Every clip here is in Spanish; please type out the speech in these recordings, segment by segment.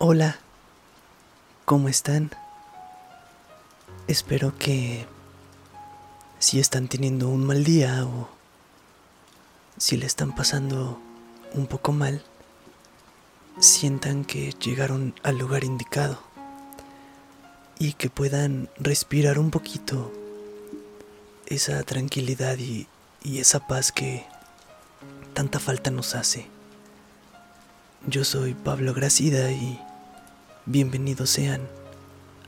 Hola, ¿cómo están? Espero que si están teniendo un mal día o si le están pasando un poco mal, sientan que llegaron al lugar indicado y que puedan respirar un poquito esa tranquilidad y, y esa paz que tanta falta nos hace. Yo soy Pablo Gracida y bienvenidos sean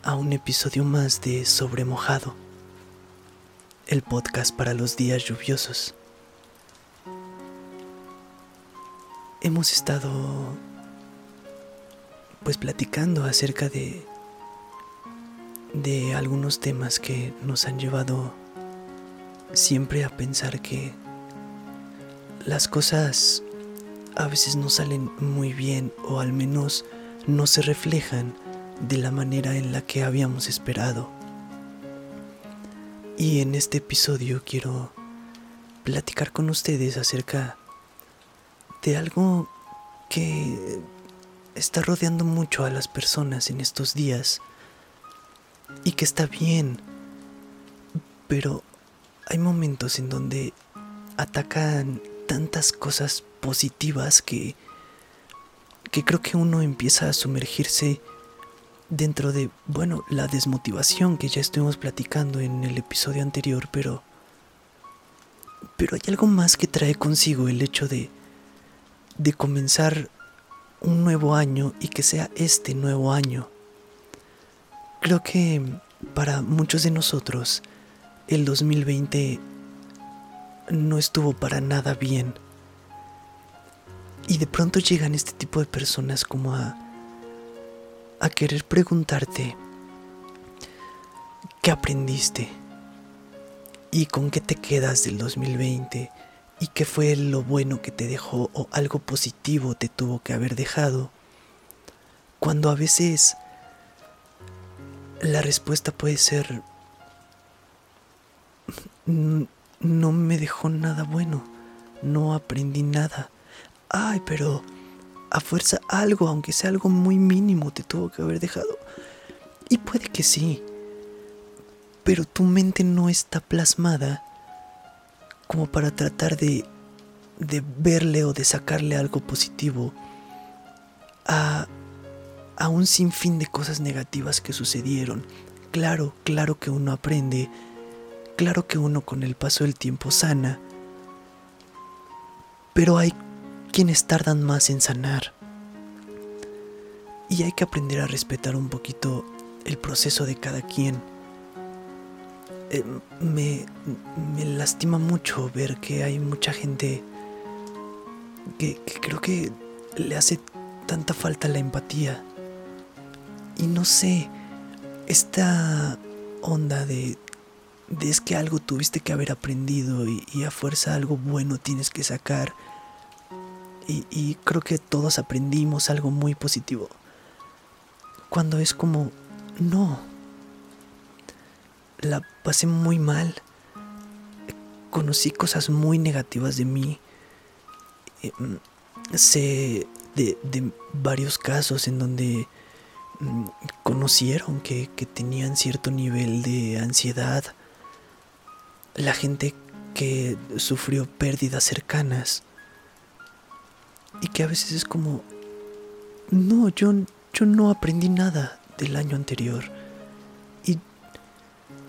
a un episodio más de Sobre Mojado, el podcast para los días lluviosos. Hemos estado pues platicando acerca de de algunos temas que nos han llevado siempre a pensar que las cosas a veces no salen muy bien o al menos no se reflejan de la manera en la que habíamos esperado. Y en este episodio quiero platicar con ustedes acerca de algo que está rodeando mucho a las personas en estos días y que está bien, pero hay momentos en donde atacan tantas cosas positivas que, que creo que uno empieza a sumergirse dentro de, bueno, la desmotivación que ya estuvimos platicando en el episodio anterior, pero... Pero hay algo más que trae consigo el hecho de, de comenzar un nuevo año y que sea este nuevo año. Creo que para muchos de nosotros el 2020 no estuvo para nada bien. Y de pronto llegan este tipo de personas como a, a querer preguntarte, ¿qué aprendiste? ¿Y con qué te quedas del 2020? ¿Y qué fue lo bueno que te dejó o algo positivo te tuvo que haber dejado? Cuando a veces la respuesta puede ser no me dejó nada bueno, no aprendí nada. Ay, pero a fuerza algo, aunque sea algo muy mínimo, te tuvo que haber dejado. Y puede que sí, pero tu mente no está plasmada como para tratar de, de verle o de sacarle algo positivo a, a un sinfín de cosas negativas que sucedieron. Claro, claro que uno aprende Claro que uno con el paso del tiempo sana, pero hay quienes tardan más en sanar. Y hay que aprender a respetar un poquito el proceso de cada quien. Eh, me, me, lastima mucho ver que hay mucha gente que, que creo que le hace tanta falta la empatía. Y no sé, esta onda de es que algo tuviste que haber aprendido y, a fuerza algo bueno tienes que sacar. Y, creo que todos aprendimos algo muy positivo. Cuando es como, no, la pasé muy mal. Conocí cosas muy negativas de mí. Eh, sé de, de, varios casos en donde mm, conocieron que, que tenían cierto nivel de ansiedad la gente que sufrió pérdidas cercanas y que a veces es como, no, yo, yo no aprendí nada del año anterior. Y,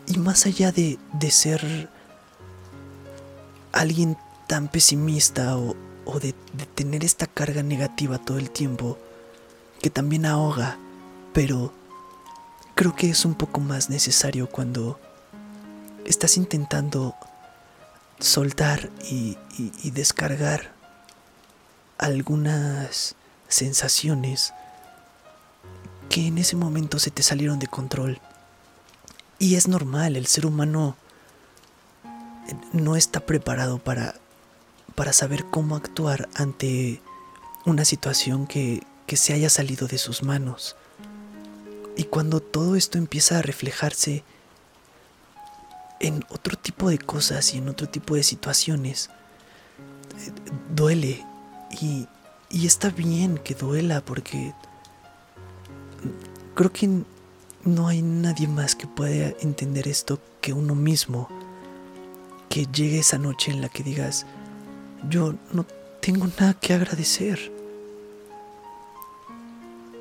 y más allá de, de ser alguien tan pesimista o, o de, tener esta carga negativa todo el tiempo, que también ahoga, pero creo que es un poco más necesario cuando estás intentando soltar y, descargar algunas sensaciones que en ese momento se te salieron de control. Y es normal, el ser humano no está preparado para, para saber cómo actuar ante una situación que, que se haya salido de sus manos. Y cuando todo esto empieza a reflejarse en otro tipo de cosas y en otro tipo de situaciones, duele. Y, y está bien que duela porque creo que no hay nadie más que pueda entender esto que uno mismo. Que llegue esa noche en la que digas, yo no tengo nada que agradecer.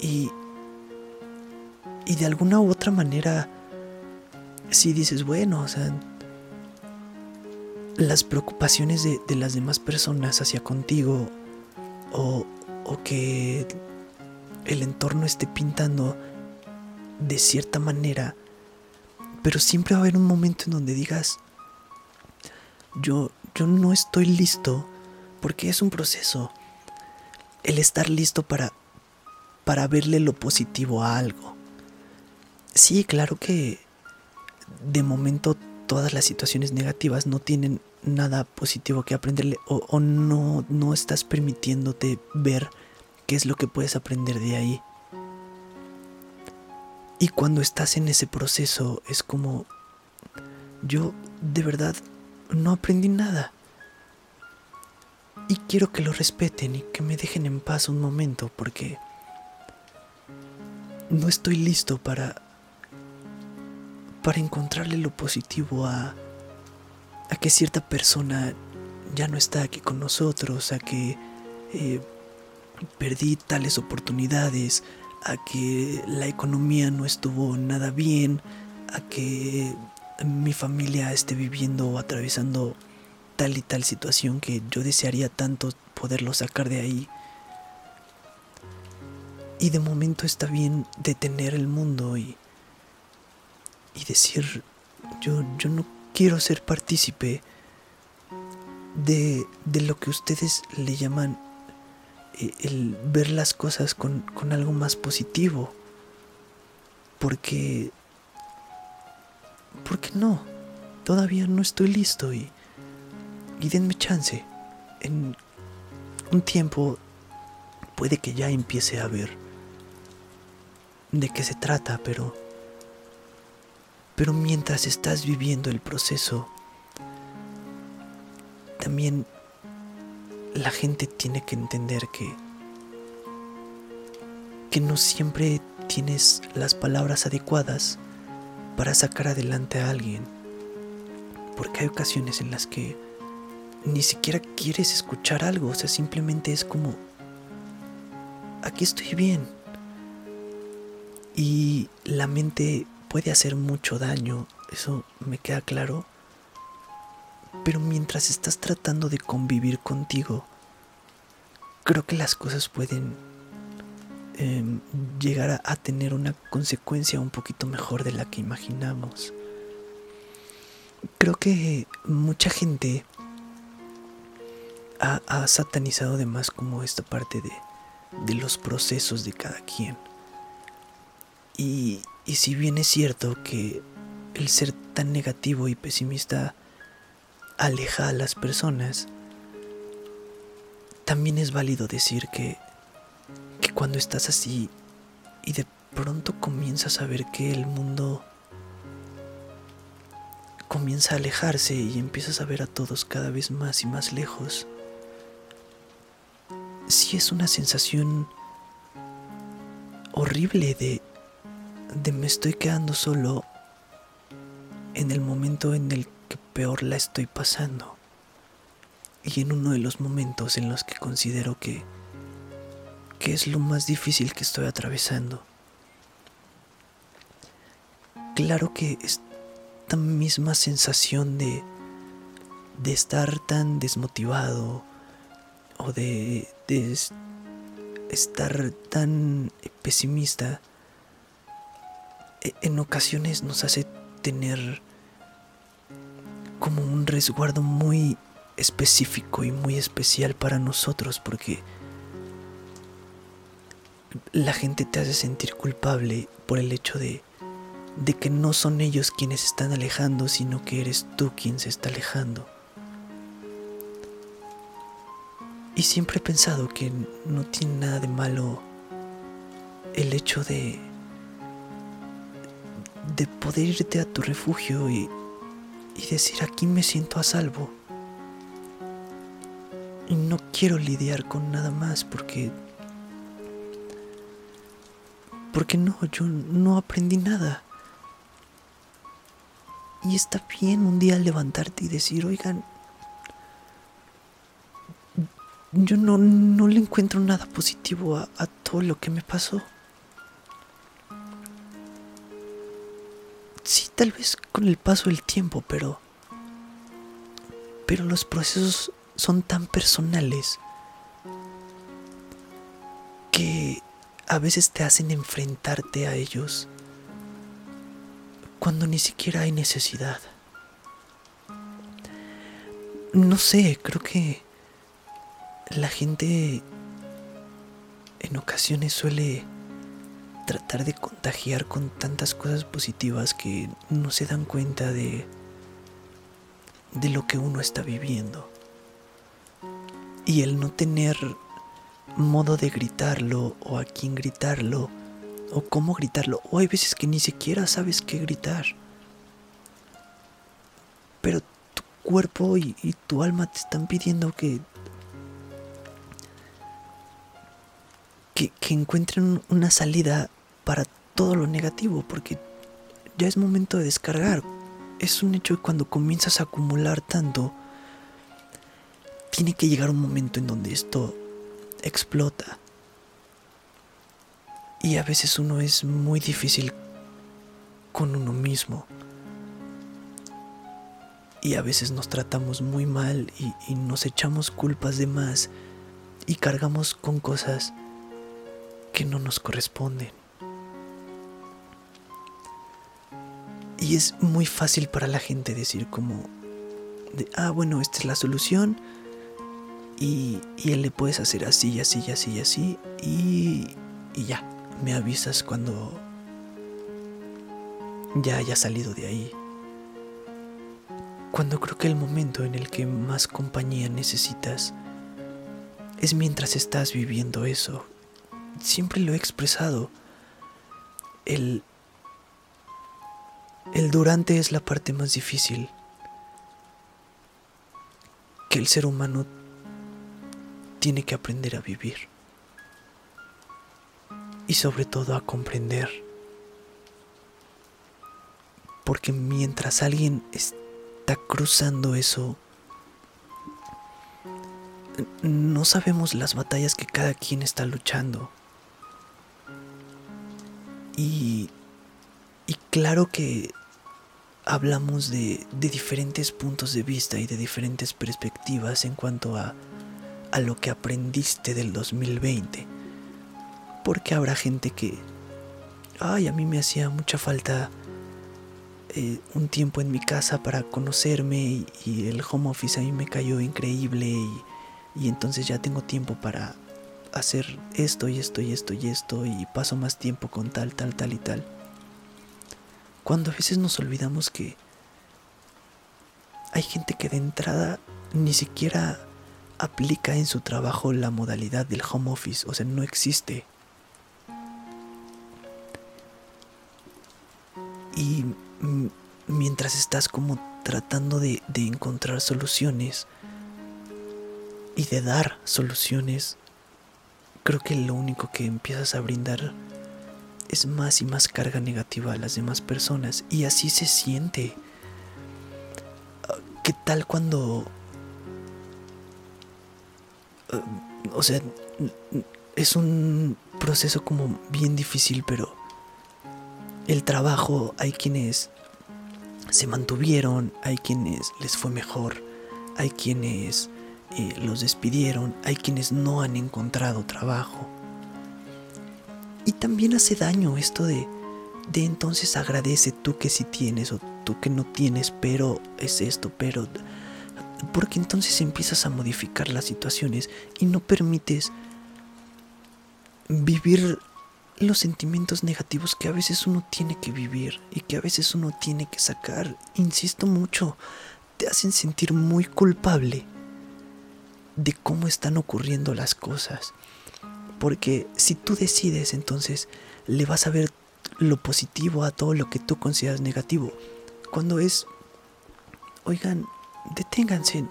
Y, y de alguna u otra manera, si dices, bueno, o sea, las preocupaciones de, de las demás personas hacia contigo o, o que el entorno esté pintando de cierta manera, pero siempre va a haber un momento en donde digas, yo, yo no estoy listo, porque es un proceso. El estar listo para, para verle lo positivo a algo. Sí, claro que de momento todas las situaciones negativas no tienen nada positivo que aprenderle o, no, no estás permitiéndote ver qué es lo que puedes aprender de ahí. Y cuando estás en ese proceso es como, yo de verdad no aprendí nada. Y quiero que lo respeten y que me dejen en paz un momento porque no estoy listo para para encontrarle lo positivo a a que cierta persona ya no está aquí con nosotros, a que eh, perdí tales oportunidades, a que la economía no estuvo nada bien, a que mi familia esté viviendo o atravesando tal y tal situación que yo desearía tanto poderlo sacar de ahí. Y de momento está bien detener el mundo y, y decir, yo, yo no quiero ser partícipe de, de lo que ustedes le llaman eh, el ver las cosas con, algo más positivo. Porque... Porque no. Todavía no estoy listo y... Y denme chance. En un tiempo puede que ya empiece a ver de qué se trata, pero... Pero mientras estás viviendo el proceso, también la gente tiene que entender que que no siempre tienes las palabras adecuadas para sacar adelante a alguien. Porque hay ocasiones en las que ni siquiera quieres escuchar algo, o sea, simplemente es como aquí estoy bien. Y la mente puede hacer mucho daño, eso me queda claro. Pero mientras estás tratando de convivir contigo, creo que las cosas pueden em, llegar a, tener una consecuencia un poquito mejor de la que imaginamos. Creo que mucha gente ha, satanizado de más como esta parte de, de los procesos de cada quien. Y, y si bien es cierto que el ser tan negativo y pesimista aleja a las personas, también es válido decir que, que cuando estás así y de pronto comienzas a ver que el mundo comienza a alejarse y empiezas a ver a todos cada vez más y más lejos, sí es una sensación horrible de, de me estoy quedando solo en el momento en el que peor la estoy pasando. Y en uno de los momentos en los que considero que, que es lo más difícil que estoy atravesando. Claro que esta misma sensación de, de estar tan desmotivado o de, de estar tan pesimista en ocasiones nos hace tener como un resguardo muy específico y muy especial para nosotros porque la gente te hace sentir culpable por el hecho de, de que no son ellos quienes están alejando, sino que eres tú quien se está alejando. Y siempre he pensado que no tiene nada de malo el hecho de de poder irte a tu refugio y, y decir aquí me siento a salvo. Y no quiero lidiar con nada más porque Porque no, yo no aprendí nada. Y está bien un día levantarte y decir, oigan, yo no, no le encuentro nada positivo a, a todo lo que me pasó. Tal vez con el paso del tiempo, pero... Pero los procesos son tan personales que a veces te hacen enfrentarte a ellos cuando ni siquiera hay necesidad. No sé, creo que la gente en ocasiones suele tratar de contagiar con tantas cosas positivas que no se dan cuenta de de lo que uno está viviendo. Y el no tener modo de gritarlo o a quién gritarlo o cómo gritarlo o hay veces que ni siquiera sabes qué gritar. Pero tu cuerpo y, tu alma te están pidiendo que que, encuentren una salida para todo lo negativo, porque ya es momento de descargar. Es un hecho que cuando comienzas a acumular tanto, tiene que llegar un momento en donde esto explota. Y a veces uno es muy difícil con uno mismo. Y a veces nos tratamos muy mal y, y nos echamos culpas de más y cargamos con cosas que no nos corresponden. Y es muy fácil para la gente decir como, de, ah, bueno, esta es la solución y, y él le puedes hacer así, así, así, así y, y ya, me avisas cuando ya haya salido de ahí. Cuando creo que el momento en el que más compañía necesitas es mientras estás viviendo eso, siempre lo he expresado. El, el durante es la parte más difícil que el ser humano tiene que aprender a vivir. Y sobre todo a comprender. Porque mientras alguien está cruzando eso, no sabemos las batallas que cada quien está luchando. Y, claro que hablamos de, diferentes puntos de vista y de diferentes perspectivas en cuanto a, a lo que aprendiste del 2020. Porque habrá gente que, ay, a mí me hacía mucha falta eh, un tiempo en mi casa para conocerme y, el home office a mí me cayó increíble y, y entonces ya tengo tiempo para hacer esto y esto y esto y esto y paso más tiempo con tal, tal, tal y tal. Cuando a veces nos olvidamos que hay gente que de entrada ni siquiera aplica en su trabajo la modalidad del home office, o sea, no existe. Y mientras estás como tratando de, encontrar soluciones y de dar soluciones, creo que lo único que empiezas a brindar es más y más carga negativa a las demás personas y así se siente. Ah, ¿Qué tal cuando... Ah, o sea, es un proceso como bien difícil, pero el trabajo hay quienes se mantuvieron, hay quienes les fue mejor, hay quienes los despidieron, hay quienes no han encontrado trabajo. Y también hace daño esto de, de entonces agradece tú que sí tienes o tú que no tienes, pero es esto, pero... Porque entonces empiezas a modificar las situaciones y no permites vivir los sentimientos negativos que a veces uno tiene que vivir y que a veces uno tiene que sacar. Insisto mucho, te hacen sentir muy culpable de cómo están ocurriendo las cosas. Porque si tú decides, entonces le vas a ver lo positivo a todo lo que tú consideras negativo. Cuando es, oigan, deténganse.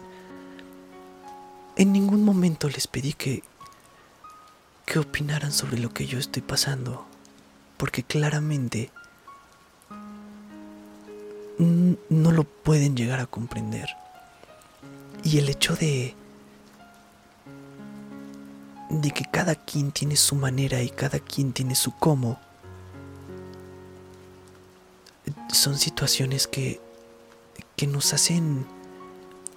En ningún momento les pedí que, que opinaran sobre lo que yo estoy pasando. porque claramente no lo pueden llegar a comprender. Y el hecho de de que cada quien tiene su manera y cada quien tiene su cómo son situaciones que que nos hacen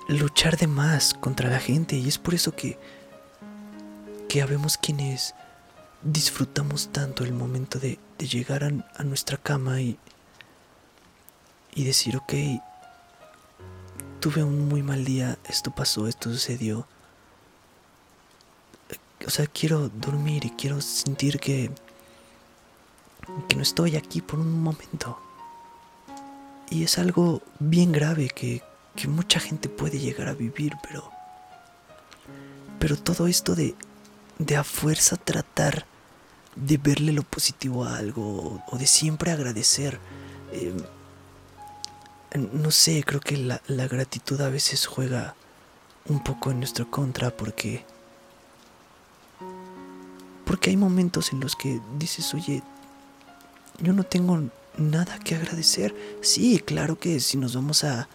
luchar de más contra la gente y es por eso que que habemos quienes disfrutamos tanto el momento de, llegar a, nuestra cama y, y decir, ok, tuve un muy mal día, esto pasó, esto sucedió. O sea, quiero dormir y quiero sentir que, que no estoy aquí por un momento. Y es algo bien grave que, que mucha gente puede llegar a vivir, pero... Pero todo esto de, de a fuerza tratar de verle lo positivo a algo o de siempre agradecer. Em, no sé, creo que la, la, gratitud a veces juega un poco en nuestra contra porque... Porque hay momentos en los que dices, oye, yo no tengo nada que agradecer. Sí, claro que si nos vamos a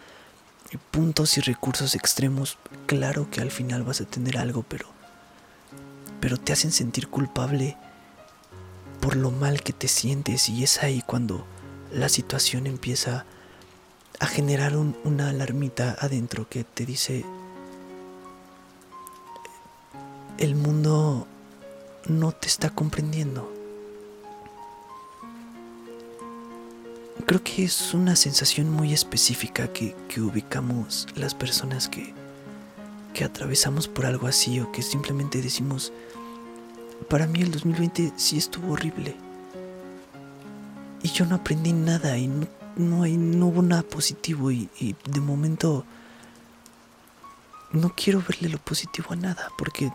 puntos y recursos extremos, claro que al final vas a tener algo, pero... Pero te hacen sentir culpable por lo mal que te sientes y es ahí cuando la situación empieza a generar una alarmita adentro que te dice no te está comprendiendo. Creo que es una sensación muy específica que, que ubicamos las personas que, que atravesamos por algo así o que simplemente decimos, para mí el 2020 sí estuvo horrible. Y yo no aprendí nada y no, hay, no hubo nada positivo y, de momento no quiero verle lo positivo a nada porque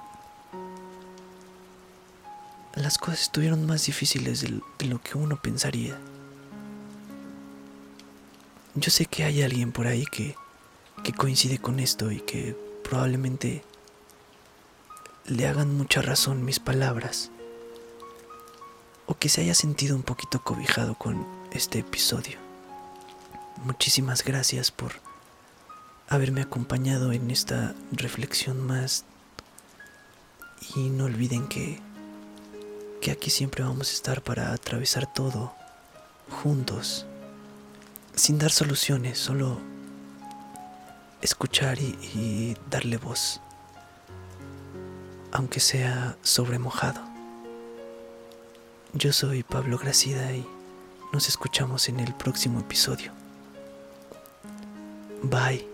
las cosas estuvieron más difíciles de, lo que uno pensaría. Yo sé que hay alguien por ahí que, que coincide con esto y que probablemente le hagan mucha razón mis palabras o que se haya sentido un poquito cobijado con este episodio. Muchísimas gracias por haberme acompañado en esta reflexión más y no olviden que que aquí siempre vamos a estar para atravesar todo juntos sin dar soluciones, solo escuchar y, darle voz aunque sea sobre mojado. Yo soy Pablo Gracida y nos escuchamos en el próximo episodio. Bye.